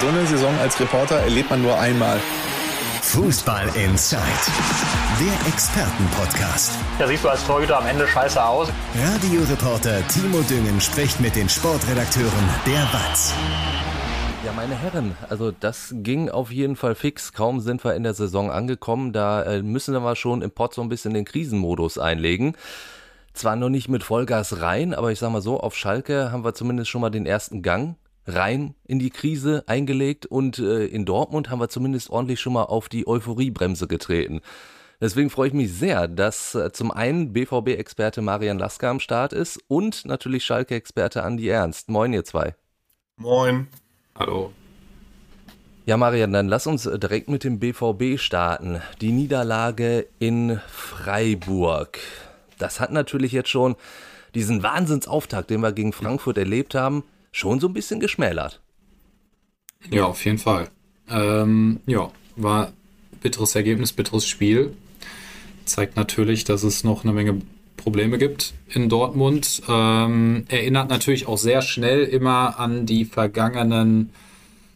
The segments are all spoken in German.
So eine Saison als Reporter erlebt man nur einmal. Fußball Inside, der Expertenpodcast. Ja, siehst du als Torhüter am Ende scheiße aus. Radioreporter Timo Düngen spricht mit den Sportredakteuren der WAZ. Ja, meine Herren, also das ging auf jeden Fall fix. Kaum sind wir in der Saison angekommen, da äh, müssen wir schon im Pott so ein bisschen den Krisenmodus einlegen. Zwar noch nicht mit Vollgas rein, aber ich sag mal so, auf Schalke haben wir zumindest schon mal den ersten Gang rein in die Krise eingelegt und äh, in Dortmund haben wir zumindest ordentlich schon mal auf die Euphoriebremse getreten. Deswegen freue ich mich sehr, dass äh, zum einen BVB-Experte Marian Lasker am Start ist und natürlich Schalke-Experte Andi Ernst. Moin, ihr zwei. Moin. Hallo. Ja, Marian, dann lass uns direkt mit dem BVB starten. Die Niederlage in Freiburg. Das hat natürlich jetzt schon diesen Wahnsinnsauftakt, den wir gegen Frankfurt erlebt haben, schon so ein bisschen geschmälert. Ja, auf jeden Fall. Ähm, ja, war bitteres Ergebnis, bitteres Spiel. Zeigt natürlich, dass es noch eine Menge Probleme gibt in Dortmund. Ähm, erinnert natürlich auch sehr schnell immer an die vergangenen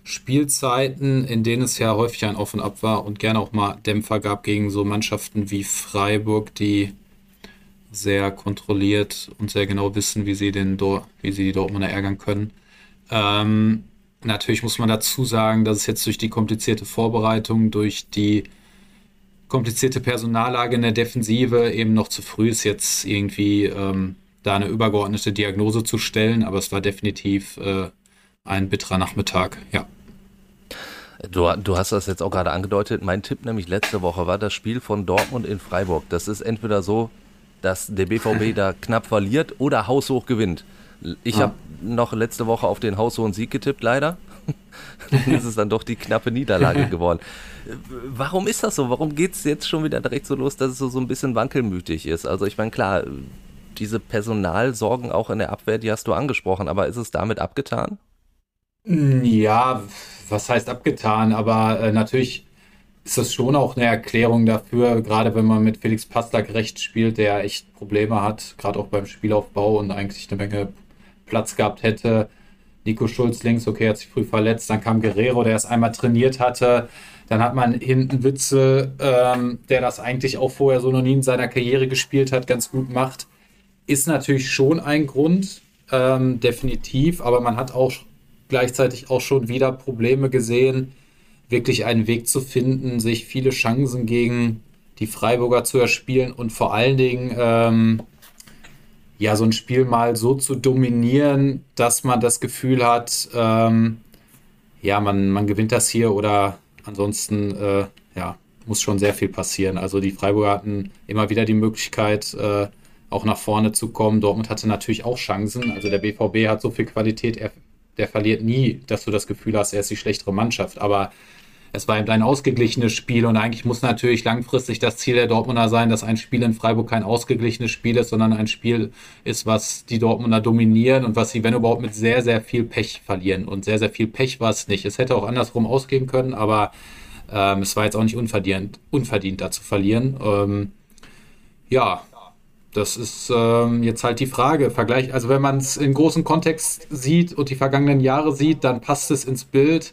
Spielzeiten, in denen es ja häufig ein Auf und Ab war und gerne auch mal Dämpfer gab gegen so Mannschaften wie Freiburg, die sehr kontrolliert und sehr genau wissen, wie sie, den Dor wie sie die Dortmunder ärgern können. Ähm, natürlich muss man dazu sagen, dass es jetzt durch die komplizierte Vorbereitung, durch die komplizierte Personallage in der Defensive eben noch zu früh ist, jetzt irgendwie ähm, da eine übergeordnete Diagnose zu stellen, aber es war definitiv äh, ein bitterer Nachmittag, ja. Du, du, hast das jetzt auch gerade angedeutet. Mein Tipp nämlich letzte Woche war das Spiel von Dortmund in Freiburg. Das ist entweder so, dass der BVB da knapp verliert oder haushoch gewinnt. Ich ah. habe noch letzte Woche auf den haushohen Sieg getippt, leider. dann ist es dann doch die knappe Niederlage geworden. Warum ist das so? Warum geht es jetzt schon wieder direkt so los, dass es so, so ein bisschen wankelmütig ist? Also ich meine, klar, diese Personalsorgen auch in der Abwehr, die hast du angesprochen, aber ist es damit abgetan? Ja, was heißt abgetan? Aber äh, natürlich ist das schon auch eine Erklärung dafür, gerade wenn man mit Felix Pastak rechts spielt, der echt Probleme hat, gerade auch beim Spielaufbau und eigentlich eine Menge Platz gehabt hätte. Nico Schulz links, okay, hat sich früh verletzt. Dann kam Guerrero, der es einmal trainiert hatte. Dann hat man hinten Witze, ähm, der das eigentlich auch vorher so noch nie in seiner Karriere gespielt hat, ganz gut macht. Ist natürlich schon ein Grund, ähm, definitiv, aber man hat auch gleichzeitig auch schon wieder Probleme gesehen, wirklich einen Weg zu finden, sich viele Chancen gegen die Freiburger zu erspielen und vor allen Dingen ähm, ja so ein Spiel mal so zu dominieren, dass man das Gefühl hat, ähm, ja, man, man gewinnt das hier oder ansonsten äh, ja, muss schon sehr viel passieren. Also die Freiburger hatten immer wieder die Möglichkeit, äh, auch nach vorne zu kommen. Dortmund hatte natürlich auch Chancen. Also der BVB hat so viel Qualität, er, der verliert nie, dass du das Gefühl hast, er ist die schlechtere Mannschaft. Aber es war eben ein ausgeglichenes Spiel und eigentlich muss natürlich langfristig das Ziel der Dortmunder sein, dass ein Spiel in Freiburg kein ausgeglichenes Spiel ist, sondern ein Spiel ist, was die Dortmunder dominieren und was sie, wenn überhaupt, mit sehr, sehr viel Pech verlieren. Und sehr, sehr viel Pech war es nicht. Es hätte auch andersrum ausgehen können, aber ähm, es war jetzt auch nicht unverdient, unverdient da zu verlieren. Ähm, ja, das ist ähm, jetzt halt die Frage. Vergleich, also wenn man es im großen Kontext sieht und die vergangenen Jahre sieht, dann passt es ins Bild.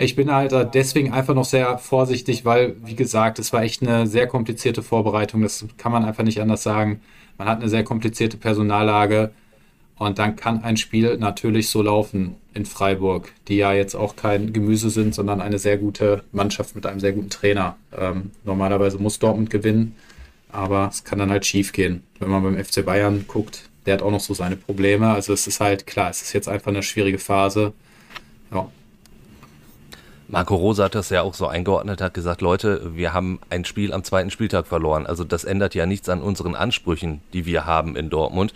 Ich bin halt deswegen einfach noch sehr vorsichtig, weil, wie gesagt, es war echt eine sehr komplizierte Vorbereitung. Das kann man einfach nicht anders sagen. Man hat eine sehr komplizierte Personallage. Und dann kann ein Spiel natürlich so laufen in Freiburg, die ja jetzt auch kein Gemüse sind, sondern eine sehr gute Mannschaft mit einem sehr guten Trainer. Ähm, normalerweise muss Dortmund gewinnen, aber es kann dann halt schief gehen. Wenn man beim FC Bayern guckt, der hat auch noch so seine Probleme. Also es ist halt klar, es ist jetzt einfach eine schwierige Phase. Ja, Marco Rosa hat das ja auch so eingeordnet, hat gesagt, Leute, wir haben ein Spiel am zweiten Spieltag verloren. Also das ändert ja nichts an unseren Ansprüchen, die wir haben in Dortmund.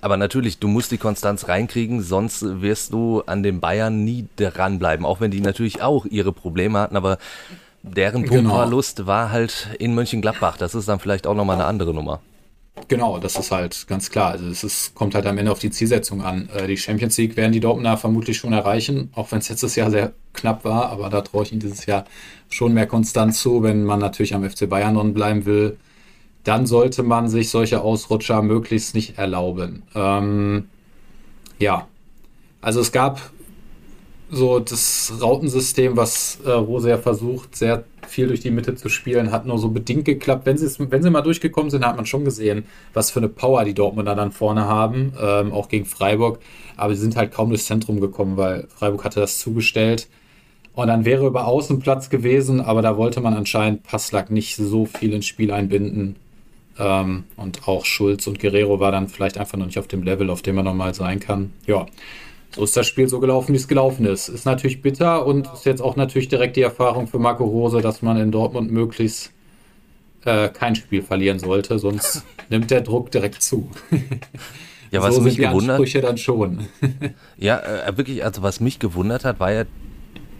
Aber natürlich, du musst die Konstanz reinkriegen, sonst wirst du an den Bayern nie dranbleiben. Auch wenn die natürlich auch ihre Probleme hatten, aber deren genau. Punktverlust war halt in Mönchengladbach. Das ist dann vielleicht auch nochmal eine andere Nummer. Genau, das ist halt ganz klar. Also es ist, kommt halt am Ende auf die Zielsetzung an. Äh, die Champions League werden die Dortmunder vermutlich schon erreichen, auch wenn es letztes Jahr sehr knapp war, aber da traue ich ihnen dieses Jahr schon mehr Konstanz zu, wenn man natürlich am FC Bayern dran bleiben will. Dann sollte man sich solche Ausrutscher möglichst nicht erlauben. Ähm, ja, also es gab so das Rautensystem, was äh, Rose ja versucht, sehr viel durch die Mitte zu spielen, hat nur so bedingt geklappt. Wenn sie, wenn sie mal durchgekommen sind, hat man schon gesehen, was für eine Power die Dortmunder dann vorne haben, ähm, auch gegen Freiburg. Aber sie sind halt kaum durchs Zentrum gekommen, weil Freiburg hatte das zugestellt. Und dann wäre über Außen Platz gewesen, aber da wollte man anscheinend Passlack nicht so viel ins Spiel einbinden. Ähm, und auch Schulz und Guerrero war dann vielleicht einfach noch nicht auf dem Level, auf dem er normal sein kann. Ja, so ist das Spiel so gelaufen, wie es gelaufen ist. Ist natürlich bitter und ist jetzt auch natürlich direkt die Erfahrung für Marco Rose, dass man in Dortmund möglichst äh, kein Spiel verlieren sollte, sonst nimmt der Druck direkt zu. Ja, was so mich gewundert, Ansprüche dann schon. ja, äh, wirklich, also was mich gewundert hat, war ja,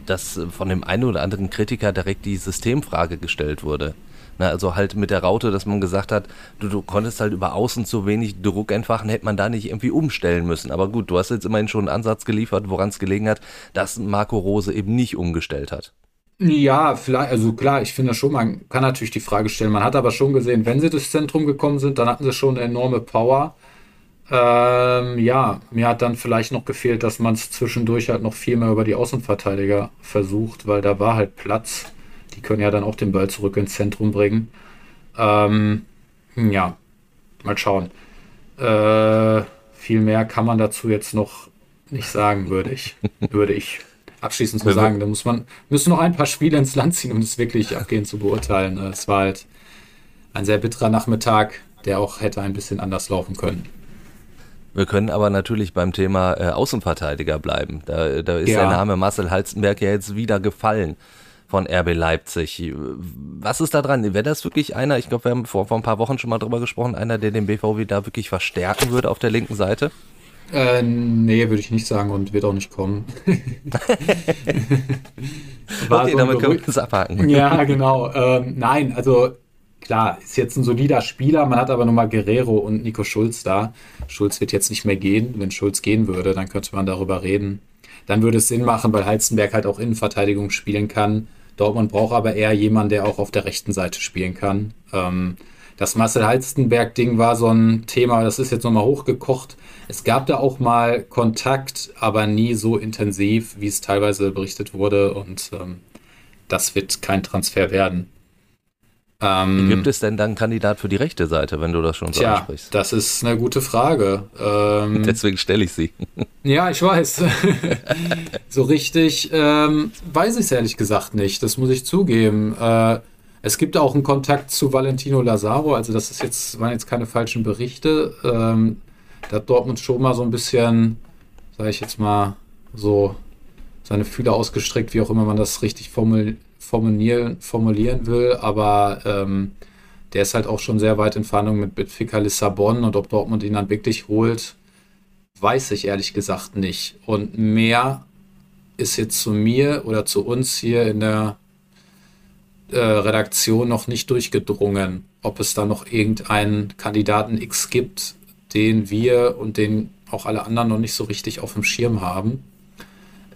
dass äh, von dem einen oder anderen Kritiker direkt die Systemfrage gestellt wurde. Na, also halt mit der Raute, dass man gesagt hat, du, du konntest halt über außen zu wenig Druck entfachen, hätte man da nicht irgendwie umstellen müssen. Aber gut, du hast jetzt immerhin schon einen Ansatz geliefert, woran es gelegen hat, dass Marco Rose eben nicht umgestellt hat. Ja, vielleicht, also klar, ich finde schon, man kann natürlich die Frage stellen. Man hat aber schon gesehen, wenn sie durchs Zentrum gekommen sind, dann hatten sie schon eine enorme Power. Ähm, ja, mir hat dann vielleicht noch gefehlt, dass man es zwischendurch halt noch viel mehr über die Außenverteidiger versucht, weil da war halt Platz. Die können ja dann auch den Ball zurück ins Zentrum bringen. Ähm, ja, mal schauen. Äh, viel mehr kann man dazu jetzt noch nicht sagen, würde ich. würde ich abschließend zu sagen. Da muss man, müssen noch ein paar Spiele ins Land ziehen, um es wirklich abgehend zu beurteilen. Es war halt ein sehr bitterer Nachmittag, der auch hätte ein bisschen anders laufen können. Wir können aber natürlich beim Thema äh, Außenverteidiger bleiben. Da, da ist ja. der Name Marcel Halstenberg ja jetzt wieder gefallen von RB Leipzig. Was ist da dran? Wäre das wirklich einer, ich glaube, wir haben vor, vor ein paar Wochen schon mal drüber gesprochen, einer, der den BVW da wirklich verstärken würde auf der linken Seite? Äh, nee, würde ich nicht sagen und wird auch nicht kommen. okay, so damit können wir das abhaken. Ja, genau. Ähm, nein, also klar, ist jetzt ein solider Spieler, man hat aber nochmal Guerrero und Nico Schulz da. Schulz wird jetzt nicht mehr gehen. Wenn Schulz gehen würde, dann könnte man darüber reden. Dann würde es Sinn machen, weil Heizenberg halt auch Innenverteidigung spielen kann. Dortmund braucht aber eher jemanden, der auch auf der rechten Seite spielen kann. Ähm, das Marcel Heizenberg-Ding war so ein Thema, das ist jetzt nochmal hochgekocht. Es gab da auch mal Kontakt, aber nie so intensiv, wie es teilweise berichtet wurde. Und ähm, das wird kein Transfer werden. Ähm, Gibt es denn dann Kandidat für die rechte Seite, wenn du das schon so tja, ansprichst? Das ist eine gute Frage. Ähm, Deswegen stelle ich sie. Ja, ich weiß. so richtig ähm, weiß ich es ehrlich gesagt nicht. Das muss ich zugeben. Äh, es gibt auch einen Kontakt zu Valentino Lazaro, also das ist jetzt, waren jetzt keine falschen Berichte. Ähm, da hat Dortmund schon mal so ein bisschen, sage ich jetzt mal, so seine Fühler ausgestreckt, wie auch immer man das richtig formuliert formulieren, formulieren will, aber ähm, der ist halt auch schon sehr weit in Verhandlungen mit Benfica Lissabon und ob Dortmund ihn dann wirklich holt, weiß ich ehrlich gesagt nicht. Und mehr ist jetzt zu mir oder zu uns hier in der äh, Redaktion noch nicht durchgedrungen, ob es da noch irgendeinen Kandidaten X gibt, den wir und den auch alle anderen noch nicht so richtig auf dem Schirm haben.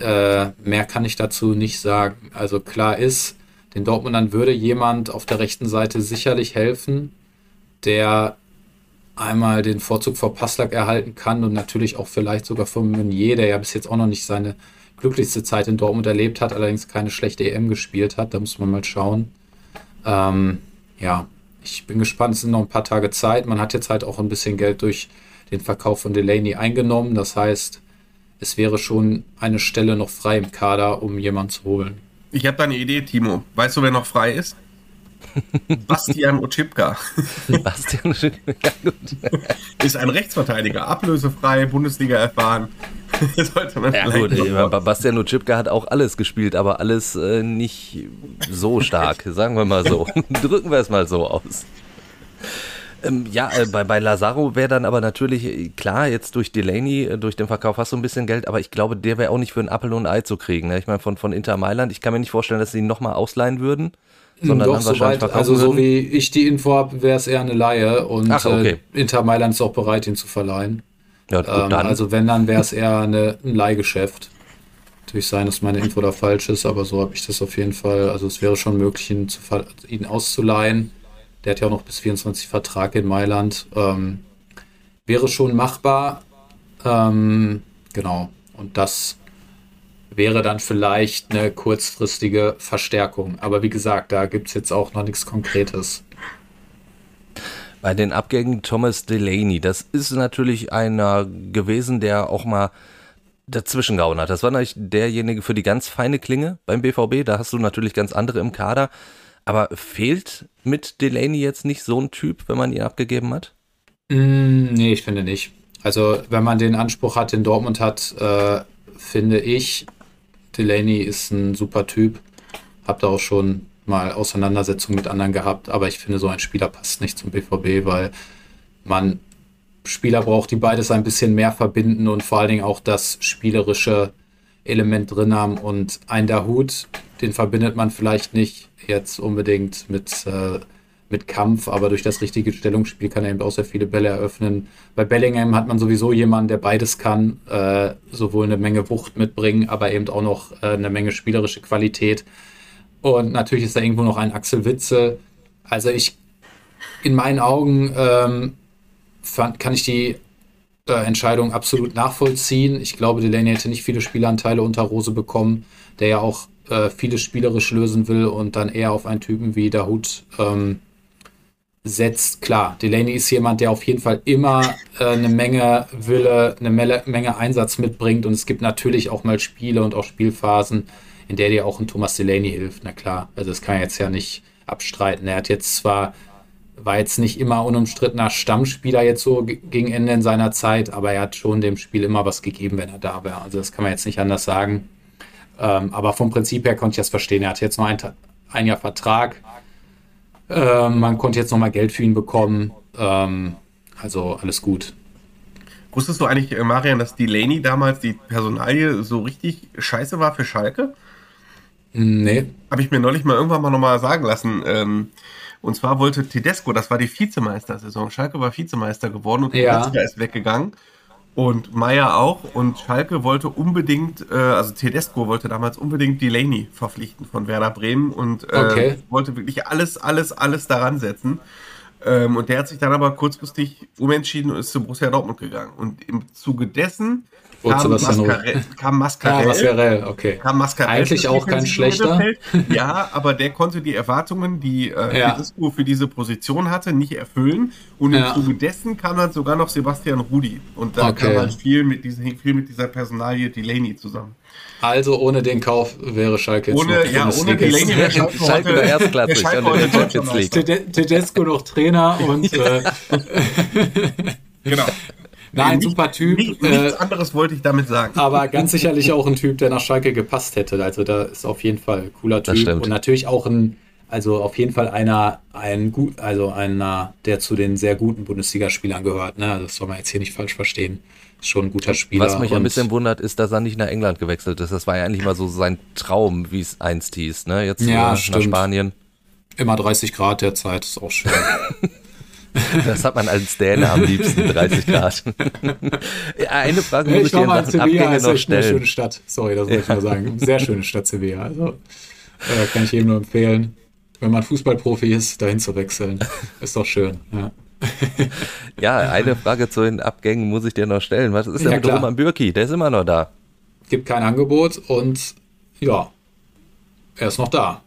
Äh, mehr kann ich dazu nicht sagen. Also klar ist, den Dortmundern würde jemand auf der rechten Seite sicherlich helfen, der einmal den Vorzug vor Passlack erhalten kann und natürlich auch vielleicht sogar von Meunier, der ja bis jetzt auch noch nicht seine glücklichste Zeit in Dortmund erlebt hat, allerdings keine schlechte EM gespielt hat. Da muss man mal schauen. Ähm, ja, ich bin gespannt. Es sind noch ein paar Tage Zeit. Man hat jetzt halt auch ein bisschen Geld durch den Verkauf von Delaney eingenommen. Das heißt, es wäre schon eine Stelle noch frei im Kader, um jemanden zu holen. Ich habe da eine Idee, Timo. Weißt du, wer noch frei ist? Bastian Ochipka. Bastian Ochipka, gut. Ist ein Rechtsverteidiger, ablösefrei, Bundesliga erfahren. Sollte man ja, gut, Bastian Ochipka hat auch alles gespielt, aber alles äh, nicht so stark, sagen wir mal so. Drücken wir es mal so aus. Ähm, ja, äh, bei, bei Lazaro wäre dann aber natürlich, äh, klar, jetzt durch Delaney, äh, durch den Verkauf hast du ein bisschen Geld, aber ich glaube, der wäre auch nicht für ein Apfel und ein Ei zu kriegen. Ne? Ich meine, von, von Inter Mailand, ich kann mir nicht vorstellen, dass sie ihn nochmal ausleihen würden. Sondern Doch, dann wahrscheinlich soweit, also so wie ich die Info habe, wäre es eher eine Laie und Ach, okay. äh, Inter Mailand ist auch bereit, ihn zu verleihen. Ja, gut, ähm, also wenn, dann wäre es eher eine, ein Leihgeschäft. Natürlich sein, dass meine Info da falsch ist, aber so habe ich das auf jeden Fall. Also es wäre schon möglich, ihn, zu, ihn auszuleihen der hat ja auch noch bis 24 Vertrag in Mailand. Ähm, wäre schon machbar. Ähm, genau. Und das wäre dann vielleicht eine kurzfristige Verstärkung. Aber wie gesagt, da gibt es jetzt auch noch nichts Konkretes. Bei den Abgängen Thomas Delaney, das ist natürlich einer gewesen, der auch mal dazwischen gehauen hat. Das war natürlich derjenige für die ganz feine Klinge beim BVB. Da hast du natürlich ganz andere im Kader. Aber fehlt mit Delaney jetzt nicht so ein Typ, wenn man ihn abgegeben hat? Mm, nee, ich finde nicht. Also, wenn man den Anspruch hat, den Dortmund hat, äh, finde ich, Delaney ist ein super Typ. Hab da auch schon mal Auseinandersetzungen mit anderen gehabt, aber ich finde, so ein Spieler passt nicht zum BVB, weil man Spieler braucht, die beides ein bisschen mehr verbinden und vor allen Dingen auch das spielerische Element drin haben. Und ein Dahut, den verbindet man vielleicht nicht jetzt unbedingt mit, äh, mit Kampf, aber durch das richtige Stellungsspiel kann er eben auch sehr viele Bälle eröffnen. Bei Bellingham hat man sowieso jemanden, der beides kann, äh, sowohl eine Menge Wucht mitbringen, aber eben auch noch äh, eine Menge spielerische Qualität. Und natürlich ist da irgendwo noch ein Axel Witze. Also ich, in meinen Augen, ähm, fand, kann ich die äh, Entscheidung absolut nachvollziehen. Ich glaube, Delaney hätte nicht viele Spielanteile unter Rose bekommen, der ja auch äh, vieles spielerisch lösen will und dann eher auf einen Typen wie Dahut ähm, setzt. Klar, Delaney ist jemand, der auf jeden Fall immer äh, eine Menge Wille, eine Menge, Einsatz mitbringt und es gibt natürlich auch mal Spiele und auch Spielphasen, in der dir auch ein Thomas Delaney hilft. Na klar, also das kann er jetzt ja nicht abstreiten. Er hat jetzt zwar war jetzt nicht immer unumstrittener Stammspieler jetzt so gegen Ende in seiner Zeit, aber er hat schon dem Spiel immer was gegeben, wenn er da war. Also das kann man jetzt nicht anders sagen. Ähm, aber vom Prinzip her konnte ich das verstehen. Er hat jetzt nur ein, ein Jahr Vertrag. Ähm, man konnte jetzt noch mal Geld für ihn bekommen. Ähm, also alles gut. Wusstest du eigentlich, äh, Marian, dass Delaney damals die Personalie so richtig scheiße war für Schalke? Nee. Habe ich mir neulich mal irgendwann mal nochmal sagen lassen. Ähm, und zwar wollte Tedesco, das war die Vizemeistersaison. Schalke war Vizemeister geworden und ja. Tedesco ist weggegangen. Und Meier auch. Und Schalke wollte unbedingt, äh, also Tedesco wollte damals unbedingt Delaney verpflichten von Werder Bremen und äh, okay. wollte wirklich alles, alles, alles daran setzen. Ähm, und der hat sich dann aber kurzfristig umentschieden und ist zu Borussia Dortmund gegangen. Und im Zuge dessen kam Mascarell, kam Mascarell. Ja, Mascarell, okay. Kam Mascarell Eigentlich auch kein schlechter. Ja, aber der konnte die Erwartungen, die äh, ja. Tedesco für diese Position hatte, nicht erfüllen. Und im ja. Zuge dessen kam dann sogar noch Sebastian Rudi. Und da okay. kam halt viel mit, diesen, viel mit dieser Personalie Delaney zusammen. Also ohne den Kauf wäre Schalke jetzt ohne, noch ja, ohne Delaney wäre Schalke, Schalke heute, erstklassig Schalke heute Champions League. Tedesco noch Trainer und äh, genau. Nein, nicht, super Typ. Nicht, nichts äh, anderes wollte ich damit sagen. Aber ganz sicherlich auch ein Typ, der nach Schalke gepasst hätte. Also da ist auf jeden Fall ein cooler Typ. Und natürlich auch ein, also auf jeden Fall einer, ein gut, also einer, der zu den sehr guten Bundesligaspielern gehört. Ne? Das soll man jetzt hier nicht falsch verstehen. Schon ein guter Spieler. Was mich ein bisschen wundert, ist, dass er nicht nach England gewechselt ist. Das war ja eigentlich mal so sein Traum, wie es einst hieß. Ne? Jetzt ja, nach Spanien. Immer 30 Grad derzeit, ist auch schön. Das hat man als Däne am liebsten, 30 Grad. Eine Frage muss ich, ich dir mal Sevilla ist noch stellen. Eine schöne Stadt. Sorry, das wollte ich nur sagen. Sehr schöne Stadt Sevilla. Also äh, kann ich jedem nur empfehlen, wenn man Fußballprofi ist, dahin zu wechseln. Ist doch schön. Ja. ja, eine Frage zu den Abgängen muss ich dir noch stellen. Was ist denn ja, mit klar. Roman Bürki? Der ist immer noch da. Gibt kein Angebot und ja, er ist noch da.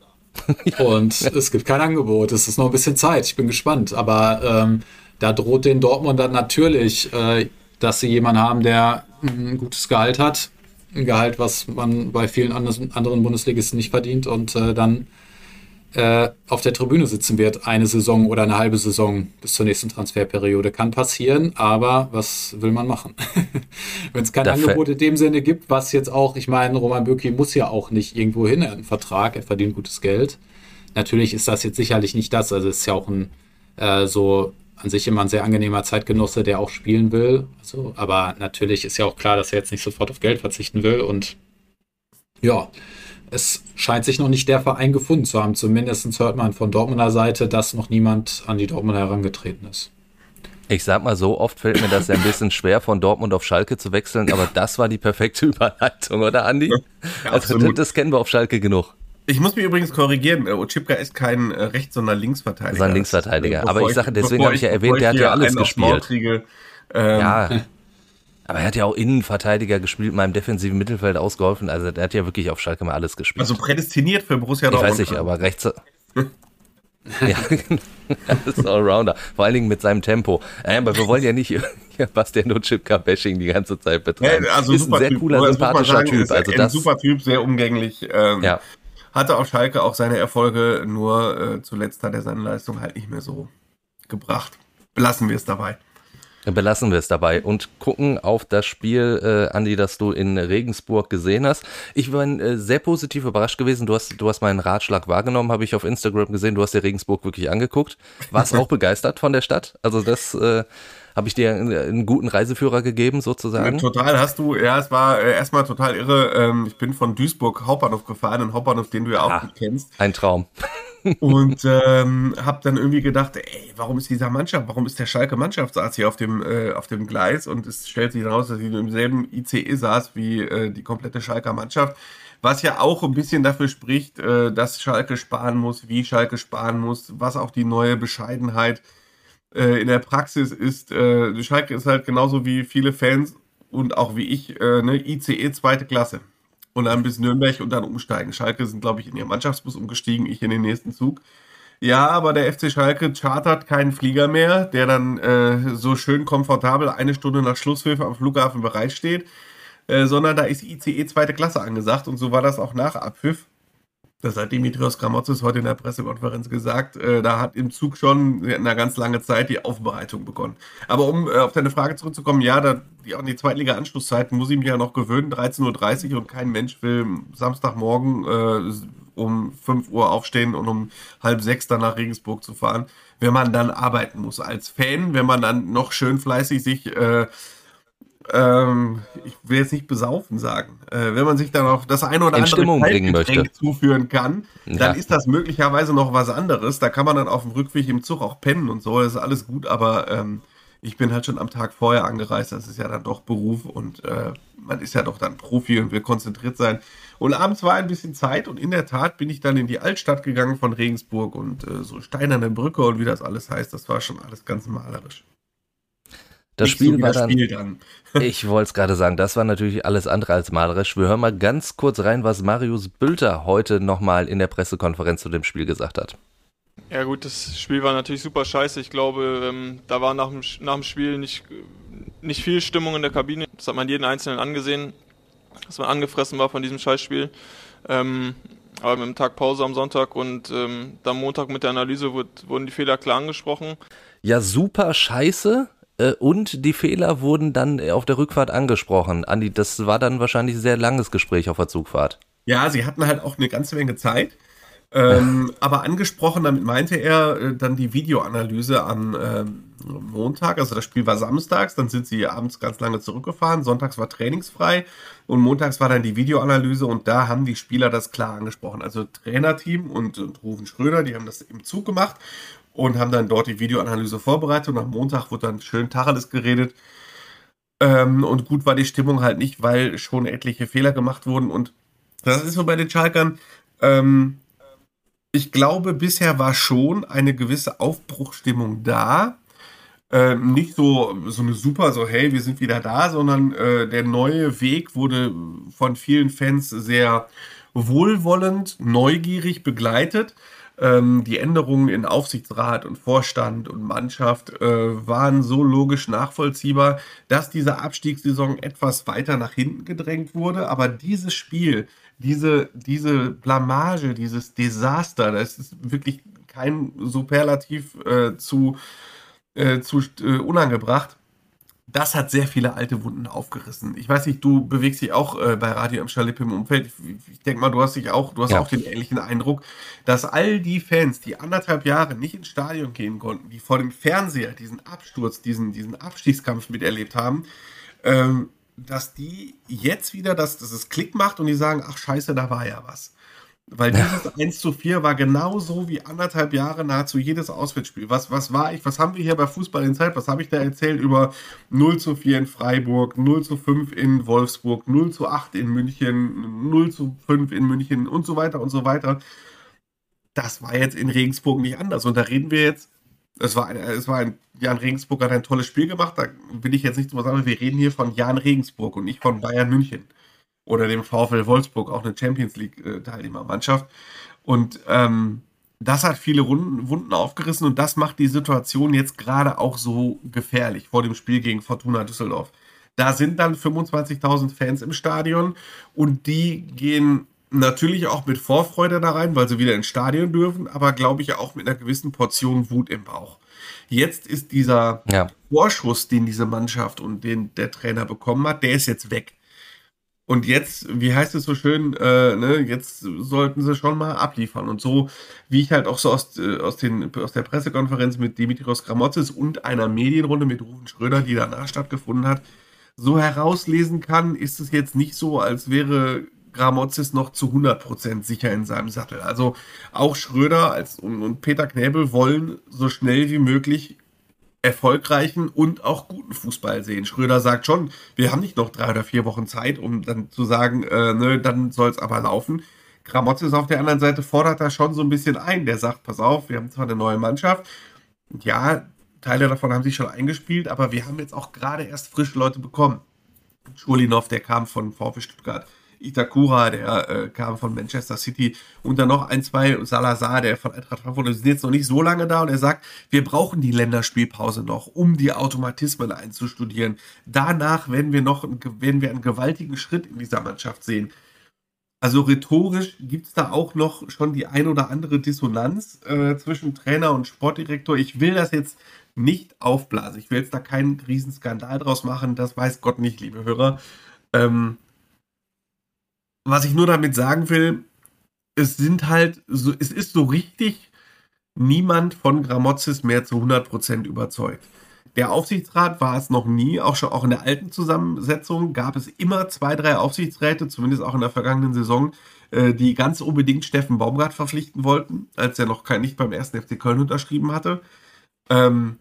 Und es gibt kein Angebot. Es ist noch ein bisschen Zeit. Ich bin gespannt. Aber ähm, da droht den Dortmund dann natürlich, äh, dass sie jemanden haben, der ein gutes Gehalt hat. Ein Gehalt, was man bei vielen anderen Bundesligisten nicht verdient. Und äh, dann äh, auf der Tribüne sitzen wird, eine Saison oder eine halbe Saison bis zur nächsten Transferperiode. Kann passieren, aber was will man machen? Wenn es kein Dafür. Angebot in dem Sinne gibt, was jetzt auch, ich meine, Roman Bürki muss ja auch nicht irgendwo hin, er hat einen Vertrag, er verdient gutes Geld. Natürlich ist das jetzt sicherlich nicht das, also es ist ja auch ein äh, so an sich immer ein sehr angenehmer Zeitgenosse, der auch spielen will. Also, aber natürlich ist ja auch klar, dass er jetzt nicht sofort auf Geld verzichten will und ja, es scheint sich noch nicht der Verein gefunden zu haben. Zumindest hört man von Dortmunder Seite, dass noch niemand an die Dortmunder herangetreten ist. Ich sag mal so, oft fällt mir das ja ein bisschen schwer, von Dortmund auf Schalke zu wechseln, aber das war die perfekte Überleitung, oder Andi? Ja, also das, das, kennen wir auf Schalke genug. Ich muss mich übrigens korrigieren, Ochipka ist kein äh, Rechts-, sondern Linksverteidiger. Sondern Linksverteidiger. aber ich sage, deswegen habe ich ja erwähnt, der hat ja alles gespielt. Kriege, ähm, ja. Aber er hat ja auch Innenverteidiger gespielt, mal im defensiven Mittelfeld ausgeholfen. Also der hat ja wirklich auf Schalke mal alles gespielt. Also prädestiniert für Borussia Dortmund. Ich weiß nicht, aber rechts. ja, das ist Allrounder. Vor allen Dingen mit seinem Tempo. Ja, aber wir wollen ja nicht Bastian Chipka-Bashing die ganze Zeit betreiben. Ja, also ist ein sehr typ, cooler, sympathischer sagen, Typ. Also das, super Typ, sehr umgänglich. Ähm, ja. Hatte auf Schalke auch seine Erfolge, nur äh, zuletzt hat er seine Leistung halt nicht mehr so gebracht. Belassen wir es dabei. Belassen wir es dabei und gucken auf das Spiel, äh, Andi, das du in Regensburg gesehen hast. Ich bin äh, sehr positiv überrascht gewesen. Du hast, du hast meinen Ratschlag wahrgenommen, habe ich auf Instagram gesehen. Du hast dir Regensburg wirklich angeguckt. Warst auch begeistert von der Stadt. Also das äh, habe ich dir einen, einen, guten Reiseführer gegeben, sozusagen. total hast du. Ja, es war äh, erstmal total irre. Ähm, ich bin von Duisburg Hauptbahnhof gefahren, ein Hauptbahnhof, den du ja auch ah, kennst. Ein Traum und ähm, habe dann irgendwie gedacht, ey, warum ist dieser Mannschaft, warum ist der Schalke Mannschaftsarzt hier auf dem, äh, auf dem Gleis? Und es stellt sich heraus, dass sie im selben ICE saß wie äh, die komplette Schalker Mannschaft. Was ja auch ein bisschen dafür spricht, äh, dass Schalke sparen muss, wie Schalke sparen muss, was auch die neue Bescheidenheit äh, in der Praxis ist. Äh, Schalke ist halt genauso wie viele Fans und auch wie ich, äh, ne, ICE zweite Klasse und dann bis Nürnberg und dann umsteigen. Schalke sind, glaube ich, in ihren Mannschaftsbus umgestiegen, ich in den nächsten Zug. Ja, aber der FC Schalke chartert keinen Flieger mehr, der dann äh, so schön komfortabel eine Stunde nach Schlusspfiff am Flughafen bereitsteht, äh, sondern da ist ICE zweite Klasse angesagt und so war das auch nach Abpfiff. Das hat Dimitrios Gramotzes heute in der Pressekonferenz gesagt. Äh, da hat im Zug schon in einer ganz lange Zeit die Aufbereitung begonnen. Aber um äh, auf deine Frage zurückzukommen, ja, da, die, an die Zweitliga-Anschlusszeiten muss ich mich ja noch gewöhnen. 13.30 Uhr und kein Mensch will Samstagmorgen äh, um 5 Uhr aufstehen und um halb sechs dann nach Regensburg zu fahren. Wenn man dann arbeiten muss als Fan, wenn man dann noch schön fleißig sich äh, ähm, ich will jetzt nicht besaufen sagen, äh, wenn man sich dann auch das eine oder In andere Getränk zuführen kann, ja. dann ist das möglicherweise noch was anderes. Da kann man dann auf dem Rückweg im Zug auch pennen und so, das ist alles gut, aber ähm, ich bin halt schon am Tag vorher angereist, das ist ja dann doch Beruf und äh, man ist ja doch dann Profi und will konzentriert sein. Und abends war ein bisschen Zeit und in der Tat bin ich dann in die Altstadt gegangen von Regensburg und äh, so Steinerne Brücke und wie das alles heißt, das war schon alles ganz malerisch. Das Spiel so war dann, Spiel dann. ich wollte es gerade sagen, das war natürlich alles andere als malerisch. Wir hören mal ganz kurz rein, was Marius Bülter heute nochmal in der Pressekonferenz zu dem Spiel gesagt hat. Ja gut, das Spiel war natürlich super scheiße. Ich glaube, ähm, da war nach dem, nach dem Spiel nicht, nicht viel Stimmung in der Kabine. Das hat man jeden Einzelnen angesehen, dass man angefressen war von diesem Scheißspiel. Ähm, aber mit dem Tag Pause am Sonntag und ähm, dann Montag mit der Analyse wird, wurden die Fehler klar angesprochen. Ja, super scheiße. Äh, und die Fehler wurden dann auf der Rückfahrt angesprochen. Andi, das war dann wahrscheinlich ein sehr langes Gespräch auf der Zugfahrt. Ja, sie hatten halt auch eine ganze Menge Zeit. Ähm, aber angesprochen, damit meinte er äh, dann die Videoanalyse am ähm, Montag, also das Spiel war samstags, dann sind sie abends ganz lange zurückgefahren, sonntags war trainingsfrei und montags war dann die Videoanalyse und da haben die Spieler das klar angesprochen. Also Trainerteam und, und Rufen Schröder, die haben das im Zug gemacht und haben dann dort die Videoanalyse vorbereitet und am Montag wurde dann schön Tacheles geredet. Ähm, und gut war die Stimmung halt nicht, weil schon etliche Fehler gemacht wurden und das ist so bei den Schalkern. Ähm, ich glaube, bisher war schon eine gewisse Aufbruchstimmung da. Ähm, nicht so, so eine super, so hey, wir sind wieder da, sondern äh, der neue Weg wurde von vielen Fans sehr wohlwollend, neugierig begleitet. Ähm, die Änderungen in Aufsichtsrat und Vorstand und Mannschaft äh, waren so logisch nachvollziehbar, dass diese Abstiegssaison etwas weiter nach hinten gedrängt wurde. Aber dieses Spiel, diese, diese Blamage, dieses Desaster, das ist wirklich kein Superlativ äh, zu, äh, zu äh, unangebracht das hat sehr viele alte Wunden aufgerissen. Ich weiß nicht, du bewegst dich auch äh, bei Radio am Schalip im Umfeld. Ich, ich denke mal, du hast dich auch, du hast ja. auch den ähnlichen Eindruck, dass all die Fans, die anderthalb Jahre nicht ins Stadion gehen konnten, die vor dem Fernseher diesen Absturz, diesen, diesen Abstiegskampf miterlebt haben, ähm, dass die jetzt wieder, dass, dass es Klick macht und die sagen, ach scheiße, da war ja was. Weil dieses 1 zu 4 war genauso wie anderthalb Jahre nahezu jedes Auswärtsspiel. Was, was war ich, was haben wir hier bei Fußball in Zeit? Was habe ich da erzählt über 0 zu 4 in Freiburg, 0 zu 5 in Wolfsburg, 0 zu 8 in München, 0 zu 5 in München und so weiter und so weiter. Das war jetzt in Regensburg nicht anders. Und da reden wir jetzt Es war, ein, es war ein, Jan Regensburg hat ein tolles Spiel gemacht. Da will ich jetzt nicht drüber sagen, wir reden hier von Jan Regensburg und nicht von Bayern München oder dem VfL Wolfsburg, auch eine Champions League-Teilnehmermannschaft. Und ähm, das hat viele Runden, Wunden aufgerissen und das macht die Situation jetzt gerade auch so gefährlich vor dem Spiel gegen Fortuna Düsseldorf. Da sind dann 25.000 Fans im Stadion und die gehen natürlich auch mit Vorfreude da rein, weil sie wieder ins Stadion dürfen, aber glaube ich auch mit einer gewissen Portion Wut im Bauch. Jetzt ist dieser ja. Vorschuss, den diese Mannschaft und den der Trainer bekommen hat, der ist jetzt weg. Und jetzt, wie heißt es so schön, äh, ne, jetzt sollten sie schon mal abliefern. Und so, wie ich halt auch so aus, äh, aus, den, aus der Pressekonferenz mit Dimitrios Gramotzes und einer Medienrunde mit Rufen Schröder, die danach stattgefunden hat, so herauslesen kann, ist es jetzt nicht so, als wäre Gramotzes noch zu 100% sicher in seinem Sattel. Also auch Schröder als, und, und Peter Knäbel wollen so schnell wie möglich erfolgreichen und auch guten Fußball sehen. Schröder sagt schon, wir haben nicht noch drei oder vier Wochen Zeit, um dann zu sagen, äh, ne, dann soll es aber laufen. Gramotzes auf der anderen Seite fordert da schon so ein bisschen ein. Der sagt, pass auf, wir haben zwar eine neue Mannschaft, ja, Teile davon haben sich schon eingespielt, aber wir haben jetzt auch gerade erst frische Leute bekommen. Schulinov, der kam von VfB Stuttgart. Itakura, der äh, kam von Manchester City und dann noch ein, zwei Salazar, der von Eintracht Frankfurt, die sind jetzt noch nicht so lange da und er sagt, wir brauchen die Länderspielpause noch, um die Automatismen einzustudieren. Danach werden wir noch werden wir einen gewaltigen Schritt in dieser Mannschaft sehen. Also rhetorisch gibt es da auch noch schon die ein oder andere Dissonanz äh, zwischen Trainer und Sportdirektor. Ich will das jetzt nicht aufblasen. Ich will jetzt da keinen Riesenskandal draus machen. Das weiß Gott nicht, liebe Hörer. Ähm, was ich nur damit sagen will, es sind halt, so, es ist so richtig niemand von Gramozis mehr zu 100% überzeugt. Der Aufsichtsrat war es noch nie, auch schon auch in der alten Zusammensetzung gab es immer zwei, drei Aufsichtsräte, zumindest auch in der vergangenen Saison, äh, die ganz unbedingt Steffen Baumgart verpflichten wollten, als er noch kein, nicht beim ersten FC Köln unterschrieben hatte. Ähm,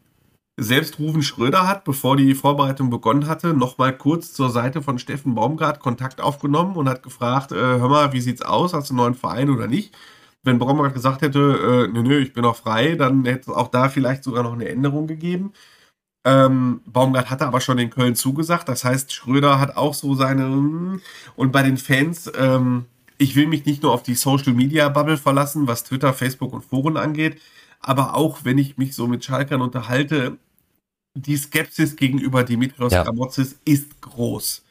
selbst Ruven Schröder hat, bevor die Vorbereitung begonnen hatte, nochmal kurz zur Seite von Steffen Baumgart Kontakt aufgenommen und hat gefragt, äh, hör mal, wie sieht's aus, hast du einen neuen Verein oder nicht? Wenn Baumgart gesagt hätte, äh, nö, nö, ich bin noch frei, dann hätte es auch da vielleicht sogar noch eine Änderung gegeben. Ähm, Baumgart hatte aber schon in Köln zugesagt, das heißt, Schröder hat auch so seine und bei den Fans, ähm, ich will mich nicht nur auf die Social Media Bubble verlassen, was Twitter, Facebook und Foren angeht, aber auch wenn ich mich so mit Schalkern unterhalte, die Skepsis gegenüber Dimitrios ja. Gramotzis ist groß.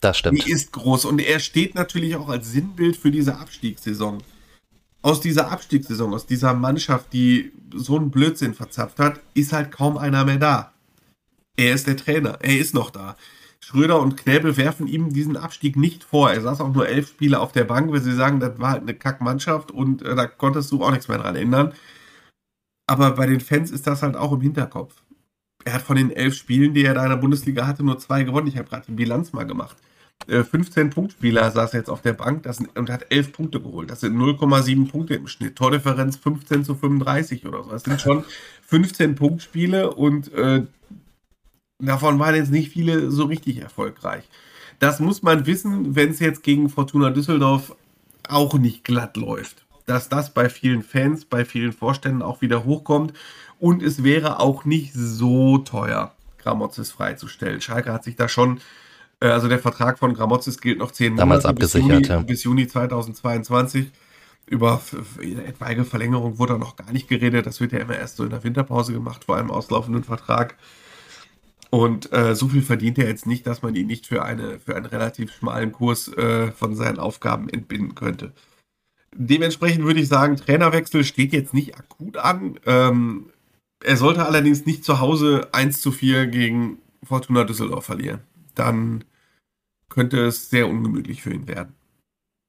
Das stimmt. Die ist groß und er steht natürlich auch als Sinnbild für diese Abstiegssaison. Aus dieser Abstiegssaison, aus dieser Mannschaft, die so einen Blödsinn verzapft hat, ist halt kaum einer mehr da. Er ist der Trainer, er ist noch da. Schröder und Knäbel werfen ihm diesen Abstieg nicht vor. Er saß auch nur elf Spiele auf der Bank, weil sie sagen, das war halt eine Kackmannschaft und äh, da konntest du auch nichts mehr dran ändern. Aber bei den Fans ist das halt auch im Hinterkopf er hat von den elf Spielen, die er da in der Bundesliga hatte, nur zwei gewonnen. Ich habe gerade die Bilanz mal gemacht. 15 äh, Punktspieler saß jetzt auf der Bank das, und hat 11 Punkte geholt. Das sind 0,7 Punkte im Schnitt. Tordifferenz 15 zu 35 oder so. Das sind schon 15 Punktspiele und äh, davon waren jetzt nicht viele so richtig erfolgreich. Das muss man wissen, wenn es jetzt gegen Fortuna Düsseldorf auch nicht glatt läuft. Dass das bei vielen Fans, bei vielen Vorständen auch wieder hochkommt und es wäre auch nicht so teuer, Gramozis freizustellen. Schalke hat sich da schon, äh, also der Vertrag von Gramozis gilt noch zehn Damals Monate abgesichert, bis Juni, ja. bis Juni 2022. Über etwaige Verlängerung wurde da noch gar nicht geredet. Das wird ja immer erst so in der Winterpause gemacht, vor einem auslaufenden Vertrag. Und äh, so viel verdient er jetzt nicht, dass man ihn nicht für, eine, für einen relativ schmalen Kurs äh, von seinen Aufgaben entbinden könnte. Dementsprechend würde ich sagen, Trainerwechsel steht jetzt nicht akut an. Ähm, er sollte allerdings nicht zu Hause 1 zu 4 gegen Fortuna Düsseldorf verlieren. Dann könnte es sehr ungemütlich für ihn werden.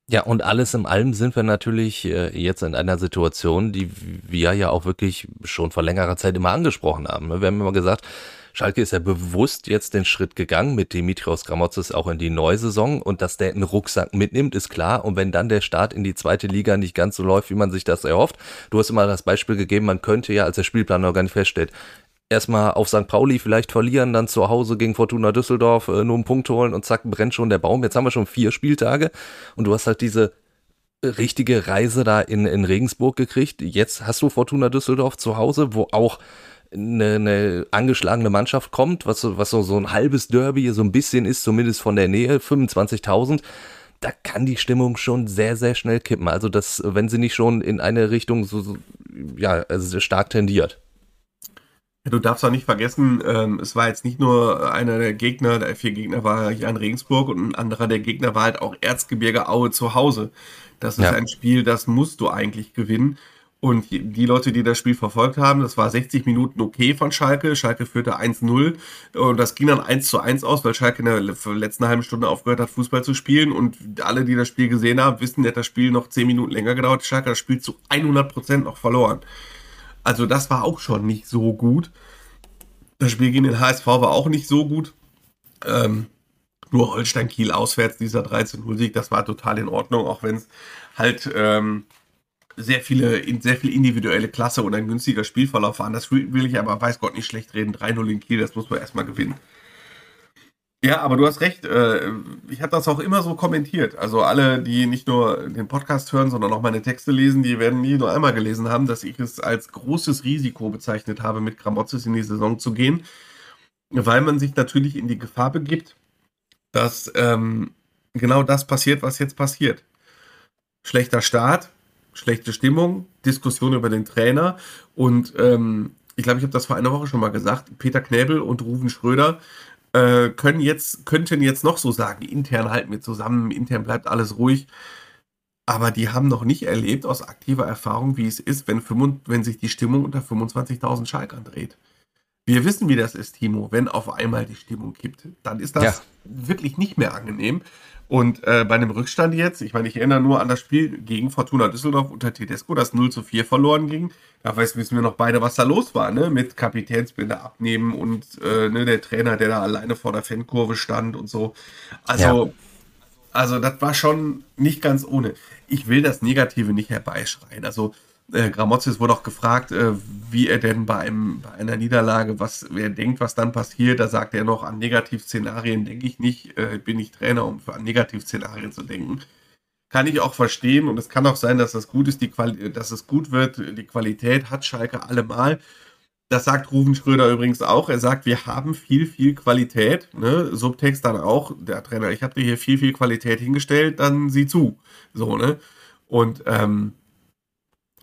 Ja, und alles in allem sind wir natürlich äh, jetzt in einer Situation, die wir ja auch wirklich schon vor längerer Zeit immer angesprochen haben. Ne? Wir haben immer gesagt, Schalke ist ja bewusst jetzt den Schritt gegangen mit Dimitrios Gramotzes auch in die neue Saison und dass der einen Rucksack mitnimmt, ist klar. Und wenn dann der Start in die zweite Liga nicht ganz so läuft, wie man sich das erhofft, du hast immer das Beispiel gegeben, man könnte ja, als der Spielplan noch gar nicht feststeht, erstmal auf St. Pauli vielleicht verlieren, dann zu Hause gegen Fortuna Düsseldorf äh, nur einen Punkt holen und zack, brennt schon der Baum. Jetzt haben wir schon vier Spieltage und du hast halt diese richtige Reise da in, in Regensburg gekriegt. Jetzt hast du Fortuna Düsseldorf zu Hause, wo auch eine, eine angeschlagene Mannschaft kommt, was, so, was so, so ein halbes Derby so ein bisschen ist, zumindest von der Nähe, 25.000, da kann die Stimmung schon sehr, sehr schnell kippen. Also das, wenn sie nicht schon in eine Richtung so, so ja, also stark tendiert. Du darfst auch nicht vergessen, ähm, es war jetzt nicht nur einer der Gegner, der vier Gegner war hier in Regensburg und ein anderer der Gegner war halt auch Erzgebirge Aue zu Hause. Das ist ja. ein Spiel, das musst du eigentlich gewinnen. Und die Leute, die das Spiel verfolgt haben, das war 60 Minuten okay von Schalke. Schalke führte 1-0 und das ging dann 1 zu 1 aus, weil Schalke in der letzten halben Stunde aufgehört hat, Fußball zu spielen. Und alle, die das Spiel gesehen haben, wissen, dass das Spiel noch 10 Minuten länger gedauert. Schalke hat das Spiel zu 100 Prozent noch verloren. Also das war auch schon nicht so gut. Das Spiel gegen den HSV war auch nicht so gut. Ähm, nur Holstein Kiel auswärts, dieser 13-0-Sieg, das war total in Ordnung, auch wenn es halt ähm, sehr viele, sehr viel individuelle Klasse und ein günstiger Spielverlauf waren. Das will ich aber, weiß Gott, nicht schlecht reden. 3-0 in Kiel, das muss man erstmal gewinnen. Ja, aber du hast recht. Äh, ich habe das auch immer so kommentiert. Also alle, die nicht nur den Podcast hören, sondern auch meine Texte lesen, die werden nie nur einmal gelesen haben, dass ich es als großes Risiko bezeichnet habe, mit Gramotzes in die Saison zu gehen, weil man sich natürlich in die Gefahr begibt, dass ähm, genau das passiert, was jetzt passiert. Schlechter Start, schlechte Stimmung, Diskussion über den Trainer und ähm, ich glaube, ich habe das vor einer Woche schon mal gesagt, Peter Knäbel und Ruven Schröder äh, können jetzt, könnten jetzt noch so sagen, intern halten wir zusammen, intern bleibt alles ruhig. Aber die haben noch nicht erlebt aus aktiver Erfahrung, wie es ist, wenn, 5, wenn sich die Stimmung unter 25.000 Schalkern dreht. Wir wissen, wie das ist, Timo, wenn auf einmal die Stimmung kippt. Dann ist das ja. wirklich nicht mehr angenehm. Und äh, bei einem Rückstand jetzt, ich meine, ich erinnere nur an das Spiel gegen Fortuna Düsseldorf unter Tedesco, das 0 zu 4 verloren ging. Da weiß, wissen wir noch beide, was da los war, ne? Mit Kapitänsbinde abnehmen und äh, ne, der Trainer, der da alleine vor der Fankurve stand und so. Also, ja. also das war schon nicht ganz ohne. Ich will das Negative nicht herbeischreien. Also, äh, Gramozis wurde auch gefragt, äh, wie er denn bei, einem, bei einer Niederlage, was er denkt, was dann passiert. Da sagt er noch, an Negativszenarien denke ich nicht, äh, bin ich Trainer, um an Negativszenarien zu denken. Kann ich auch verstehen und es kann auch sein, dass das gut ist, die Quali dass es gut wird. Die Qualität hat Schalke allemal. Das sagt Ruven Schröder übrigens auch. Er sagt, wir haben viel, viel Qualität. Ne? Subtext dann auch, der Trainer, ich habe dir hier viel, viel Qualität hingestellt, dann sieh zu. So, ne? Und ähm,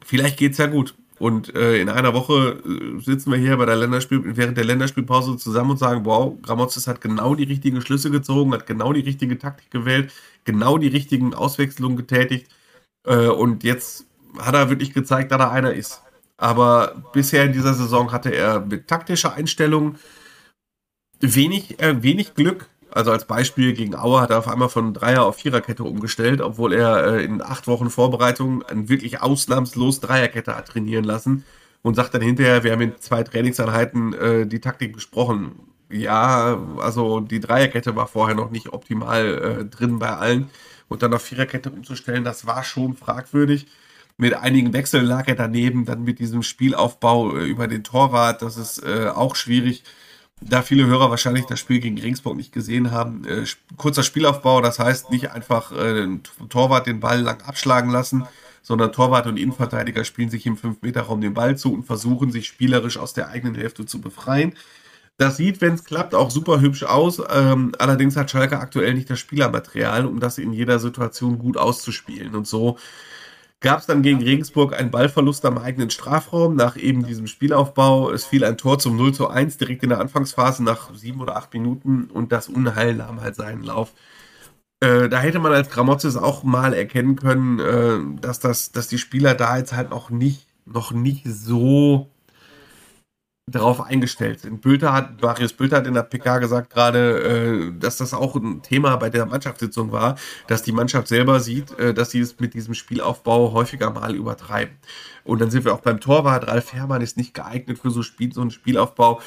vielleicht geht es ja gut. Und äh, in einer Woche äh, sitzen wir hier bei der Länderspiel, während der Länderspielpause zusammen und sagen, wow, Gramozis hat genau die richtigen Schlüsse gezogen, hat genau die richtige Taktik gewählt, genau die richtigen Auswechslungen getätigt. Äh, und jetzt hat er wirklich gezeigt, dass er einer ist. Aber bisher in dieser Saison hatte er mit taktischer Einstellung wenig, äh, wenig Glück, also als Beispiel gegen Auer hat er auf einmal von Dreier auf Viererkette umgestellt, obwohl er äh, in acht Wochen Vorbereitung ein wirklich ausnahmslos Dreierkette hat trainieren lassen und sagt dann hinterher, wir haben in zwei Trainingseinheiten äh, die Taktik besprochen. Ja, also die Dreierkette war vorher noch nicht optimal äh, drin bei allen. Und dann auf Viererkette umzustellen, das war schon fragwürdig. Mit einigen Wechseln lag er daneben, dann mit diesem Spielaufbau äh, über den Torwart, das ist äh, auch schwierig da viele Hörer wahrscheinlich das Spiel gegen Regensburg nicht gesehen haben, äh, kurzer Spielaufbau, das heißt nicht einfach äh, Torwart den Ball lang abschlagen lassen, sondern Torwart und Innenverteidiger spielen sich im 5-Meter-Raum den Ball zu und versuchen sich spielerisch aus der eigenen Hälfte zu befreien. Das sieht, wenn es klappt, auch super hübsch aus. Ähm, allerdings hat Schalke aktuell nicht das Spielermaterial, um das in jeder Situation gut auszuspielen. Und so gab es dann gegen Regensburg einen Ballverlust am eigenen Strafraum nach eben diesem Spielaufbau. Es fiel ein Tor zum 0 zu 1 direkt in der Anfangsphase nach sieben oder acht Minuten und das Unheil nahm halt seinen Lauf. Äh, da hätte man als Gramozis auch mal erkennen können, äh, dass, das, dass die Spieler da jetzt halt noch nicht, noch nicht so darauf eingestellt sind. Bülter hat, Marius Bülter hat in der PK gesagt gerade, äh, dass das auch ein Thema bei der Mannschaftssitzung war, dass die Mannschaft selber sieht, äh, dass sie es mit diesem Spielaufbau häufiger mal übertreiben. Und dann sind wir auch beim Torwart. Ralf Herrmann ist nicht geeignet für so, Spiel, so einen Spielaufbau.